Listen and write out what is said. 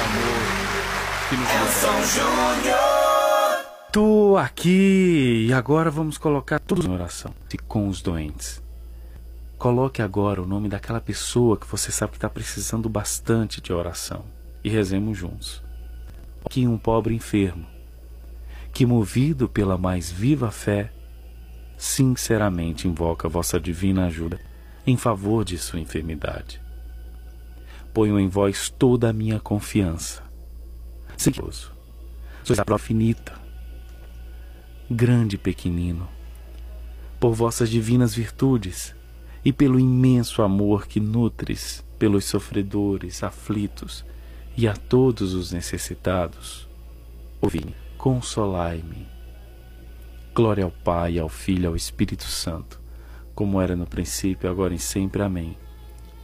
amor que nos São Júnior. Tô aqui e agora vamos colocar tudo em oração e com os doentes. Coloque agora o nome daquela pessoa que você sabe que está precisando bastante de oração e rezemos juntos. Aqui um pobre enfermo que, movido pela mais viva fé, sinceramente invoca vossa divina ajuda em favor de sua enfermidade. Ponho em vós toda a minha confiança. Senhoroso, sois a prova finita, grande e pequenino, por vossas divinas virtudes e pelo imenso amor que nutres pelos sofredores, aflitos e a todos os necessitados. Ouvi, consolai-me. Glória ao Pai, ao Filho e ao Espírito Santo, como era no princípio, agora e sempre. Amém.